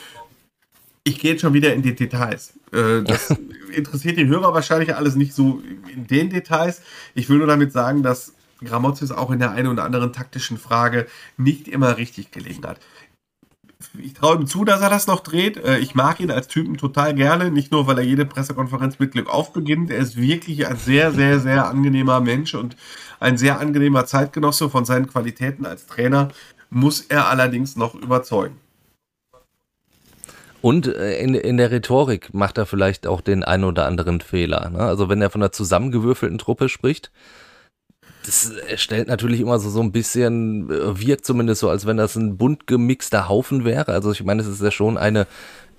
Ich gehe jetzt schon wieder in die Details. Äh, das interessiert die Hörer wahrscheinlich alles nicht so in den Details. Ich will nur damit sagen, dass Gramozis auch in der einen oder anderen taktischen Frage nicht immer richtig gelegen hat ich traue ihm zu, dass er das noch dreht. Äh, ich mag ihn als Typen total gerne, nicht nur, weil er jede Pressekonferenz mit Glück aufbeginnt. Er ist wirklich ein sehr, sehr, sehr angenehmer Mensch und ein sehr angenehmer Zeitgenosse von seinen Qualitäten als Trainer, muss er allerdings noch überzeugen. Und äh, in, in der Rhetorik macht er vielleicht auch den einen oder anderen Fehler. Ne? Also wenn er von einer zusammengewürfelten Truppe spricht, das stellt natürlich immer so, so ein bisschen, äh, wirkt zumindest so, als wenn das ein bunt gemixter Haufen wäre. Also ich meine, es ist ja schon eine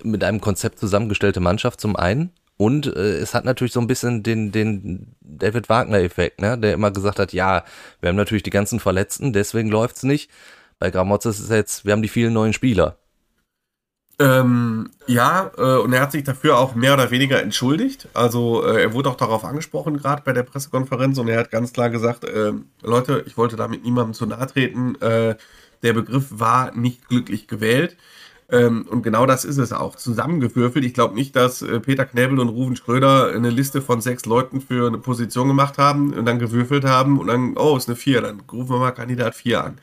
mit einem Konzept zusammengestellte Mannschaft zum einen. Und äh, es hat natürlich so ein bisschen den, den David Wagner-Effekt, ne? der immer gesagt hat, ja, wir haben natürlich die ganzen Verletzten, deswegen läuft's nicht. Bei Gramotz ist es jetzt, wir haben die vielen neuen Spieler. Ähm, ja, äh, und er hat sich dafür auch mehr oder weniger entschuldigt. Also äh, er wurde auch darauf angesprochen, gerade bei der Pressekonferenz, und er hat ganz klar gesagt, äh, Leute, ich wollte damit niemandem zu nahe treten. Äh, der Begriff war nicht glücklich gewählt. Ähm, und genau das ist es auch. Zusammengewürfelt. Ich glaube nicht, dass äh, Peter Knebel und Ruven Schröder eine Liste von sechs Leuten für eine Position gemacht haben und dann gewürfelt haben und dann, oh, ist eine vier, dann rufen wir mal Kandidat 4 an.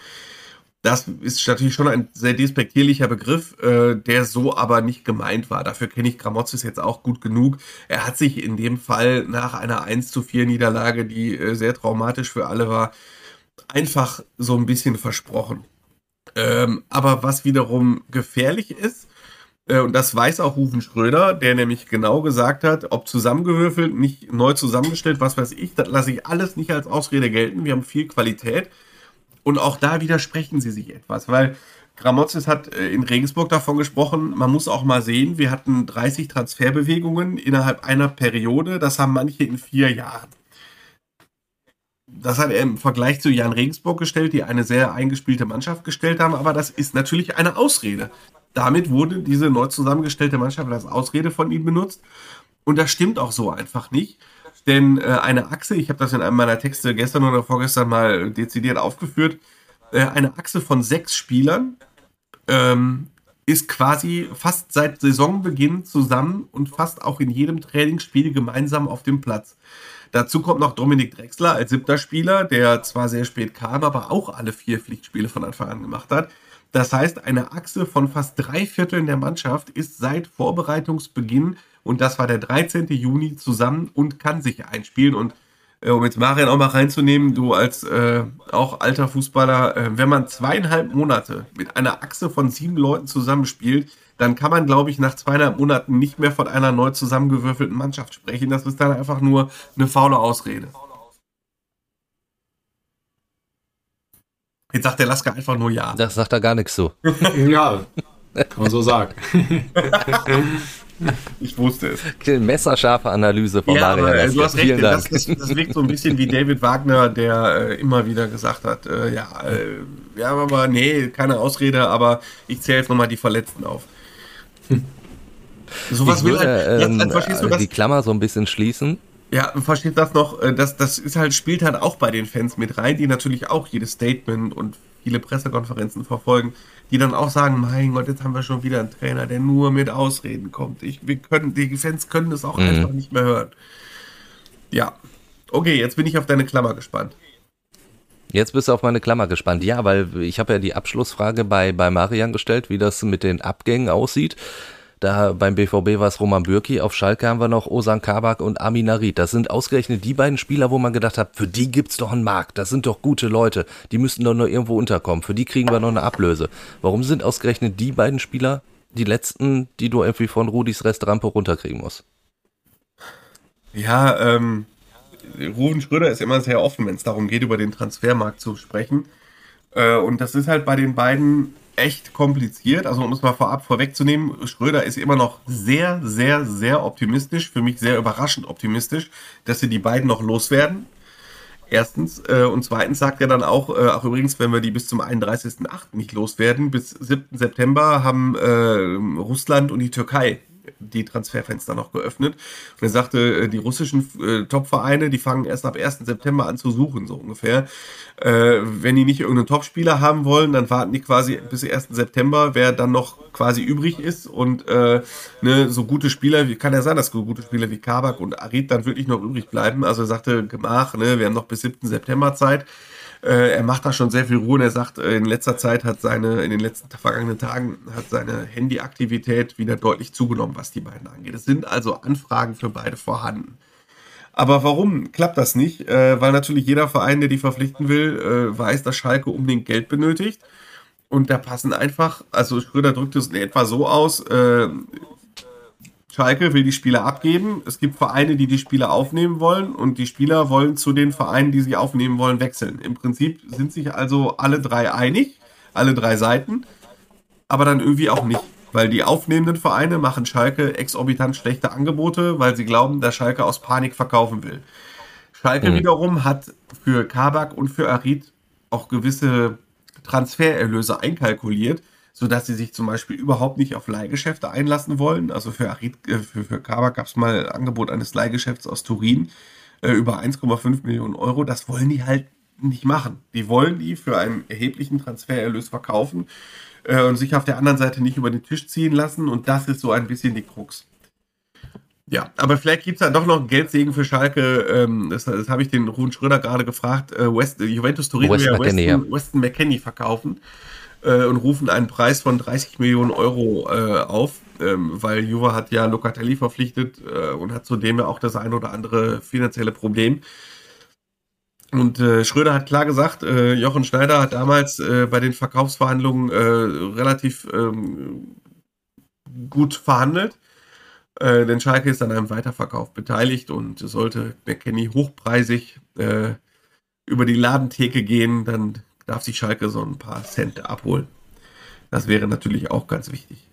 Das ist natürlich schon ein sehr despektierlicher Begriff, äh, der so aber nicht gemeint war. Dafür kenne ich Gramotzes jetzt auch gut genug. Er hat sich in dem Fall nach einer 1 zu 4 Niederlage, die äh, sehr traumatisch für alle war, einfach so ein bisschen versprochen. Ähm, aber was wiederum gefährlich ist, äh, und das weiß auch Rufen Schröder, der nämlich genau gesagt hat, ob zusammengewürfelt, nicht neu zusammengestellt, was weiß ich, das lasse ich alles nicht als Ausrede gelten. Wir haben viel Qualität. Und auch da widersprechen sie sich etwas, weil Gramotzes hat äh, in Regensburg davon gesprochen, man muss auch mal sehen, wir hatten 30 Transferbewegungen innerhalb einer Periode, das haben manche in vier Jahren. Das hat er im Vergleich zu Jan Regensburg gestellt, die eine sehr eingespielte Mannschaft gestellt haben, aber das ist natürlich eine Ausrede. Damit wurde diese neu zusammengestellte Mannschaft als Ausrede von ihm benutzt. Und das stimmt auch so einfach nicht. Denn äh, eine Achse, ich habe das in einem meiner Texte gestern oder vorgestern mal dezidiert aufgeführt, äh, eine Achse von sechs Spielern ähm, ist quasi fast seit Saisonbeginn zusammen und fast auch in jedem Trainingsspiel gemeinsam auf dem Platz. Dazu kommt noch Dominik Drexler als siebter Spieler, der zwar sehr spät kam, aber auch alle vier Pflichtspiele von Anfang an gemacht hat. Das heißt, eine Achse von fast drei Vierteln der Mannschaft ist seit Vorbereitungsbeginn und das war der 13. Juni zusammen und kann sich einspielen. Und äh, um jetzt Marian auch mal reinzunehmen, du als äh, auch alter Fußballer, äh, wenn man zweieinhalb Monate mit einer Achse von sieben Leuten zusammenspielt, dann kann man, glaube ich, nach zweieinhalb Monaten nicht mehr von einer neu zusammengewürfelten Mannschaft sprechen. Das ist dann einfach nur eine faule Ausrede. Jetzt sagt der Lasker einfach nur ja. Das sagt er gar nichts so. ja, kann man so sagen. Ich wusste es. Messerscharfe Analyse von ja, Mario. Äh, du hast recht, das, das, das, wirkt so ein bisschen wie David Wagner, der äh, immer wieder gesagt hat, äh, ja, äh, ja, aber nee, keine Ausrede, aber ich zähle jetzt nochmal die Verletzten auf. Hm. Sowas will halt, ähm, das, verstehst du das? die Klammer so ein bisschen schließen. Ja, versteht das noch? Äh, das, das ist halt, spielt halt auch bei den Fans mit rein, die natürlich auch jedes Statement und viele Pressekonferenzen verfolgen die dann auch sagen, mein Gott, jetzt haben wir schon wieder einen Trainer, der nur mit Ausreden kommt. Ich, wir können, die Fans können das auch mhm. einfach nicht mehr hören. Ja. Okay, jetzt bin ich auf deine Klammer gespannt. Jetzt bist du auf meine Klammer gespannt. Ja, weil ich habe ja die Abschlussfrage bei, bei Marian gestellt, wie das mit den Abgängen aussieht. Da beim BVB war es Roman Bürki, auf Schalke haben wir noch Osan Kabak und Amin Narid. Das sind ausgerechnet die beiden Spieler, wo man gedacht hat, für die gibt's doch einen Markt. Das sind doch gute Leute. Die müssten doch nur irgendwo unterkommen. Für die kriegen wir noch eine Ablöse. Warum sind ausgerechnet die beiden Spieler die letzten, die du irgendwie von Rudis Restaurant runterkriegen musst? Ja, ähm, Ruven Schröder ist immer sehr offen, wenn es darum geht, über den Transfermarkt zu sprechen. Äh, und das ist halt bei den beiden echt kompliziert. Also um es mal vorab vorwegzunehmen, Schröder ist immer noch sehr, sehr, sehr optimistisch, für mich sehr überraschend optimistisch, dass sie die beiden noch loswerden. Erstens. Äh, und zweitens sagt er dann auch, äh, auch übrigens, wenn wir die bis zum 31.08. nicht loswerden, bis 7. September haben äh, Russland und die Türkei die Transferfenster noch geöffnet. Und er sagte, äh, die russischen äh, Top-Vereine, die fangen erst ab 1. September an zu suchen, so ungefähr. Äh, wenn die nicht irgendeinen Topspieler haben wollen, dann warten die quasi bis 1. September, wer dann noch quasi übrig ist. Und äh, ne, so gute Spieler, wie kann ja sein, dass so gute Spieler wie Kabak und Arid dann wirklich noch übrig bleiben. Also er sagte, Gemach, ne, wir haben noch bis 7. September Zeit. Äh, er macht da schon sehr viel Ruhe und er sagt, äh, in letzter Zeit hat seine, in den letzten vergangenen Tagen hat seine Handyaktivität wieder deutlich zugenommen, was die beiden angeht. Es sind also Anfragen für beide vorhanden. Aber warum klappt das nicht? Äh, weil natürlich jeder Verein, der die verpflichten will, äh, weiß, dass Schalke unbedingt Geld benötigt. Und da passen einfach, also Schröder drückt es in etwa so aus, äh, Schalke will die Spieler abgeben. Es gibt Vereine, die die Spieler aufnehmen wollen und die Spieler wollen zu den Vereinen, die sie aufnehmen wollen, wechseln. Im Prinzip sind sich also alle drei einig, alle drei Seiten, aber dann irgendwie auch nicht, weil die aufnehmenden Vereine machen Schalke exorbitant schlechte Angebote, weil sie glauben, dass Schalke aus Panik verkaufen will. Schalke mhm. wiederum hat für Kabak und für Arid auch gewisse Transfererlöse einkalkuliert, sodass sie sich zum Beispiel überhaupt nicht auf Leihgeschäfte einlassen wollen. Also für, Arid, äh, für, für Kabak gab es mal ein Angebot eines Leihgeschäfts aus Turin äh, über 1,5 Millionen Euro. Das wollen die halt nicht machen. Die wollen die für einen erheblichen Transfererlös verkaufen äh, und sich auf der anderen Seite nicht über den Tisch ziehen lassen. Und das ist so ein bisschen die Krux. Ja, aber vielleicht gibt es da doch noch einen Geldsegen für Schalke. Ähm, das, das habe ich den Ruhen Schröder gerade gefragt. Äh, West, Juventus Turin will ja Weston, Weston McKenney verkaufen äh, und rufen einen Preis von 30 Millionen Euro äh, auf, ähm, weil Juve hat ja Locatelli verpflichtet äh, und hat zudem ja auch das ein oder andere finanzielle Problem. Und äh, Schröder hat klar gesagt, äh, Jochen Schneider hat damals äh, bei den Verkaufsverhandlungen äh, relativ ähm, gut verhandelt äh, denn Schalke ist an einem Weiterverkauf beteiligt und sollte McKenny hochpreisig äh, über die Ladentheke gehen, dann darf sich Schalke so ein paar Cent abholen. Das wäre natürlich auch ganz wichtig.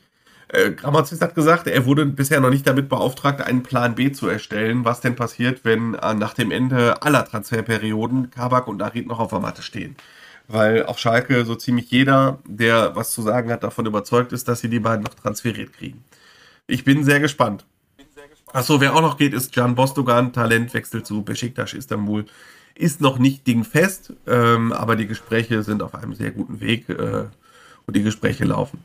Äh, Grammatzis hat gesagt, er wurde bisher noch nicht damit beauftragt, einen Plan B zu erstellen, was denn passiert, wenn äh, nach dem Ende aller Transferperioden Kabak und Arid noch auf der Matte stehen. Weil auf Schalke so ziemlich jeder, der was zu sagen hat, davon überzeugt ist, dass sie die beiden noch transferiert kriegen. Ich bin sehr gespannt. Achso, wer auch noch geht, ist Can Bostogan, Talentwechsel zu Besiktas Istanbul. Ist noch nicht dingfest, ähm, aber die Gespräche sind auf einem sehr guten Weg äh, und die Gespräche laufen.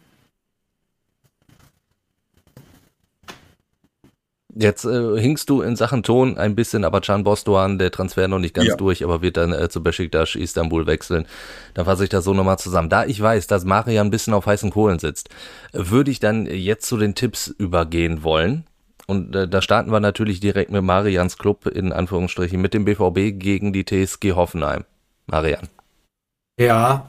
Jetzt äh, hinkst du in Sachen Ton ein bisschen, aber Can Bostoan, der Transfer noch nicht ganz ja. durch, aber wird dann äh, zu Besiktas Istanbul wechseln. Dann fasse ich das so nochmal zusammen. Da ich weiß, dass Maria ein bisschen auf heißen Kohlen sitzt, würde ich dann jetzt zu den Tipps übergehen wollen. Und äh, da starten wir natürlich direkt mit Marians Club, in Anführungsstrichen, mit dem BVB gegen die TSG Hoffenheim. Marian. Ja,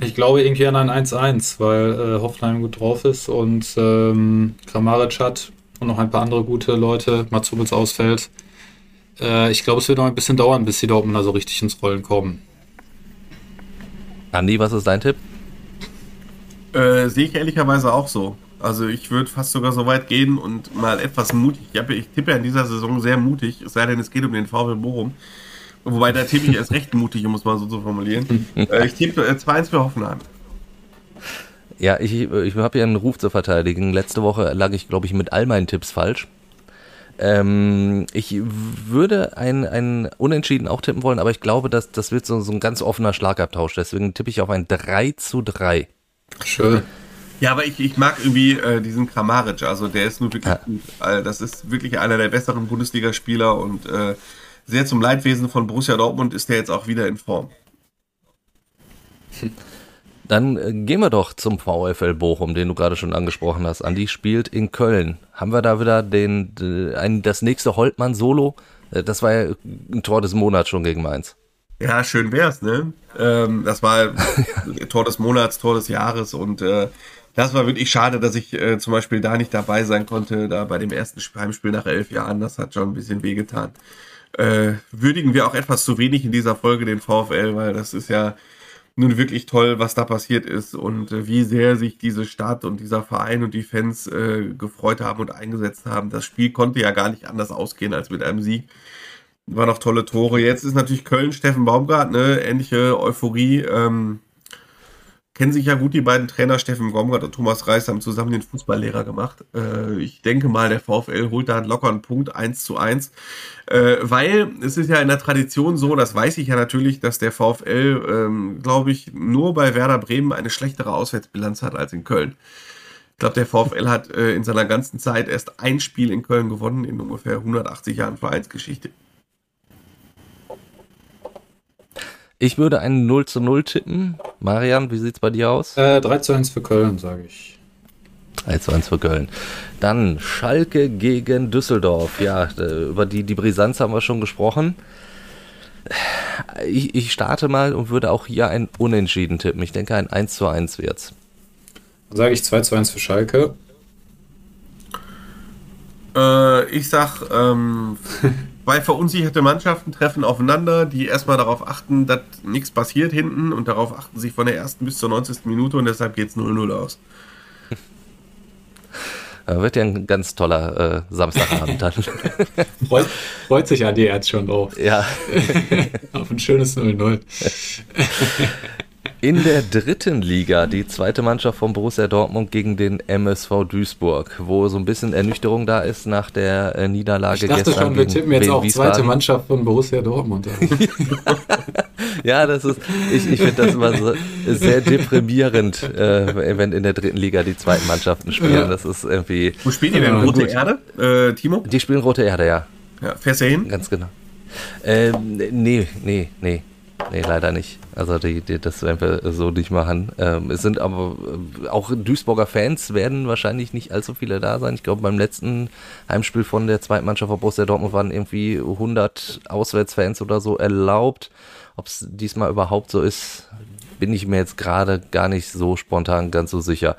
ich glaube irgendwie an ein 1-1, weil äh, Hoffenheim gut drauf ist und ähm, Kramaric hat und noch ein paar andere gute Leute. Mats Hummels ausfällt. Äh, ich glaube, es wird noch ein bisschen dauern, bis die Dortmunder so richtig ins Rollen kommen. Andi, was ist dein Tipp? Äh, sehe ich ehrlicherweise auch so. Also ich würde fast sogar so weit gehen und mal etwas mutig. Ich, hab, ich tippe in dieser Saison sehr mutig, es sei denn, es geht um den VW Bochum. Wobei da tippe ich erst recht mutig, um es mal so zu formulieren. äh, ich tippe äh, 2-1 für Hoffenheim. Ja, ich, ich habe ja einen Ruf zu verteidigen. Letzte Woche lag ich, glaube ich, mit all meinen Tipps falsch. Ähm, ich würde ein, ein Unentschieden auch tippen wollen, aber ich glaube, dass das wird so, so ein ganz offener Schlagabtausch. Deswegen tippe ich auf ein 3 zu 3. Schön. Ja, aber ich, ich mag irgendwie äh, diesen Kramaric. Also der ist nur wirklich ja. gut. Also das ist wirklich einer der besseren Bundesligaspieler und äh, sehr zum Leidwesen von Borussia Dortmund ist der jetzt auch wieder in Form. Dann äh, gehen wir doch zum VfL Bochum, den du gerade schon angesprochen hast. Andi spielt in Köln. Haben wir da wieder den, ein, das nächste Holtmann-Solo? Äh, das war ja ein Tor des Monats schon gegen Mainz. Ja, schön wär's, ne? Ähm, das war Tor des Monats, Tor des Jahres und äh, das war wirklich schade, dass ich äh, zum Beispiel da nicht dabei sein konnte, da bei dem ersten Heimspiel nach elf Jahren. Das hat schon ein bisschen wehgetan. Äh, würdigen wir auch etwas zu wenig in dieser Folge den VfL, weil das ist ja nun wirklich toll, was da passiert ist und äh, wie sehr sich diese Stadt und dieser Verein und die Fans äh, gefreut haben und eingesetzt haben. Das Spiel konnte ja gar nicht anders ausgehen als mit einem Sieg. War noch tolle Tore. Jetzt ist natürlich Köln, Steffen Baumgart, ne, ähnliche Euphorie. Ähm, kennen sich ja gut die beiden Trainer, Steffen Baumgart und Thomas Reis, haben zusammen den Fußballlehrer gemacht. Äh, ich denke mal, der VfL holt da einen lockeren Punkt, 1 zu 1. Äh, weil es ist ja in der Tradition so, das weiß ich ja natürlich, dass der VfL, ähm, glaube ich, nur bei Werder Bremen eine schlechtere Auswärtsbilanz hat als in Köln. Ich glaube, der VfL hat äh, in seiner ganzen Zeit erst ein Spiel in Köln gewonnen in ungefähr 180 Jahren Vereinsgeschichte. Ich würde einen 0 zu 0 tippen. Marian, wie sieht's bei dir aus? Äh, 3 zu 1 für Köln, sage ich. 3 zu 1 für Köln. Dann Schalke gegen Düsseldorf. Ja, über die, die Brisanz haben wir schon gesprochen. ich, ich starte mal und würde auch hier ein Unentschieden tippen. Ich denke, ein 1 zu 1 wird's. Dann sage ich 2 zu 1 für Schalke. Äh, ich sag, ähm, zwei verunsicherte Mannschaften treffen aufeinander, die erstmal darauf achten, dass nichts passiert hinten und darauf achten sich von der ersten bis zur 90. Minute und deshalb geht es 0-0 aus. Äh, wird ja ein ganz toller äh, Samstagabend dann. freut, freut sich Andi jetzt schon drauf. Ja. Auf ein schönes 0-0. In der dritten Liga die zweite Mannschaft von Borussia Dortmund gegen den MSV Duisburg, wo so ein bisschen Ernüchterung da ist nach der äh, Niederlage gestern. Ich dachte schon, wir tippen jetzt auch Wiesbaden. zweite Mannschaft von Borussia Dortmund. ja, das ist, ich, ich finde das immer so sehr deprimierend, äh, wenn in der dritten Liga die zweiten Mannschaften spielen. Ja. Das ist irgendwie. Wo spielen die denn? Rote gut. Erde, äh, Timo? Die spielen Rote Erde, ja. Ja, fährst du hin? Ganz genau. Ähm, nee, nee, nee. Nee, leider nicht. Also die, die, das werden wir so nicht machen. Ähm, es sind aber äh, auch Duisburger Fans werden wahrscheinlich nicht allzu viele da sein. Ich glaube, beim letzten Heimspiel von der zweiten Mannschaft von Borussia Dortmund waren irgendwie 100 Auswärtsfans oder so erlaubt. Ob es diesmal überhaupt so ist, bin ich mir jetzt gerade gar nicht so spontan ganz so sicher.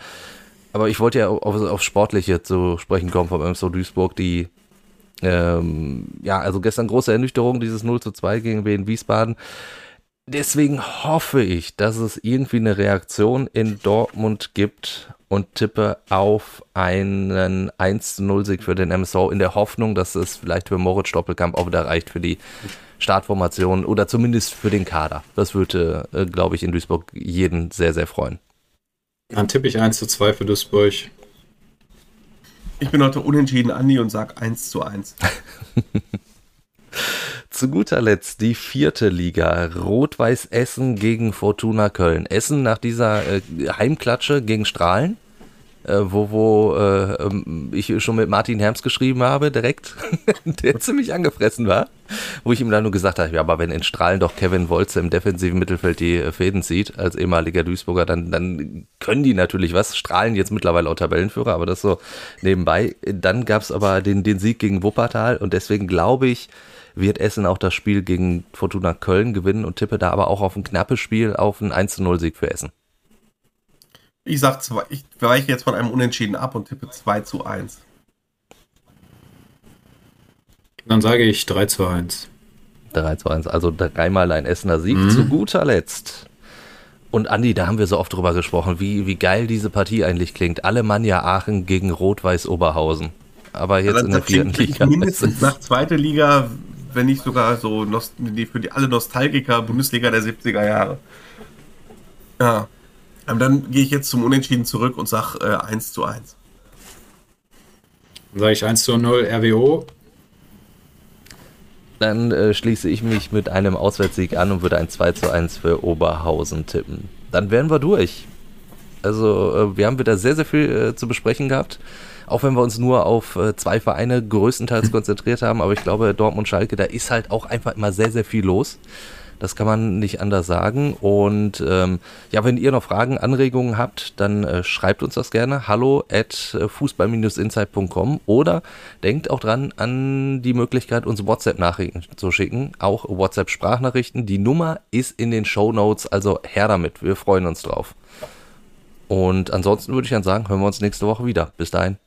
Aber ich wollte ja auf, auf Sportliche zu sprechen kommen vom MSO Duisburg, die ähm, ja, also gestern große Ernüchterung, dieses 0 zu 2 gegen Wien Wiesbaden. Deswegen hoffe ich, dass es irgendwie eine Reaktion in Dortmund gibt und tippe auf einen 1-0-Sieg für den MSO in der Hoffnung, dass es vielleicht für Moritz Stoppelkamp auch wieder reicht für die Startformation oder zumindest für den Kader. Das würde, äh, glaube ich, in Duisburg jeden sehr, sehr freuen. Dann tippe ich 1 zu 2 für Duisburg. Ich bin heute unentschieden Andi und sage 1 zu 1. Zu guter Letzt die vierte Liga. Rot-Weiß Essen gegen Fortuna Köln. Essen nach dieser äh, Heimklatsche gegen Strahlen, äh, wo, wo äh, ähm, ich schon mit Martin Herms geschrieben habe, direkt, der ziemlich angefressen war. Wo ich ihm dann nur gesagt habe, ja, aber wenn in Strahlen doch Kevin Wolze im defensiven Mittelfeld die äh, Fäden zieht, als ehemaliger Duisburger, dann, dann können die natürlich was. Strahlen jetzt mittlerweile auch Tabellenführer, aber das so nebenbei. Dann gab es aber den, den Sieg gegen Wuppertal und deswegen glaube ich, wird Essen auch das Spiel gegen Fortuna Köln gewinnen und tippe da aber auch auf ein knappes Spiel, auf einen 1-0-Sieg für Essen. Ich sag zwei, ich weiche jetzt von einem Unentschieden ab und tippe 2 zu 1. Dann sage ich 3 zu 1. 3 zu 1, also dreimal ein Essener Sieg. Mhm. Zu guter Letzt. Und Andi, da haben wir so oft drüber gesprochen, wie, wie geil diese Partie eigentlich klingt. Alemannia Aachen gegen Rot-Weiß Oberhausen. Aber jetzt ja, in der vierten Liga. Mindestens nach zweiter Liga wenn nicht sogar so für die alle Nostalgiker Bundesliga der 70er Jahre. Ja. Und dann gehe ich jetzt zum Unentschieden zurück und sage äh, 1 zu 1. Dann sage ich 1 zu 0 RWO. Dann äh, schließe ich mich mit einem Auswärtssieg an und würde ein 2 zu 1 für Oberhausen tippen. Dann wären wir durch. Also äh, wir haben wieder sehr, sehr viel äh, zu besprechen gehabt auch wenn wir uns nur auf äh, zwei Vereine größtenteils konzentriert haben, aber ich glaube, Dortmund Schalke, da ist halt auch einfach immer sehr, sehr viel los. Das kann man nicht anders sagen. Und ähm, ja, wenn ihr noch Fragen, Anregungen habt, dann äh, schreibt uns das gerne. Hallo at äh, fußball-insight.com oder denkt auch dran an die Möglichkeit, uns WhatsApp-Nachrichten zu schicken. Auch WhatsApp-Sprachnachrichten. Die Nummer ist in den Show Notes, also her damit. Wir freuen uns drauf. Und ansonsten würde ich dann sagen, hören wir uns nächste Woche wieder. Bis dahin.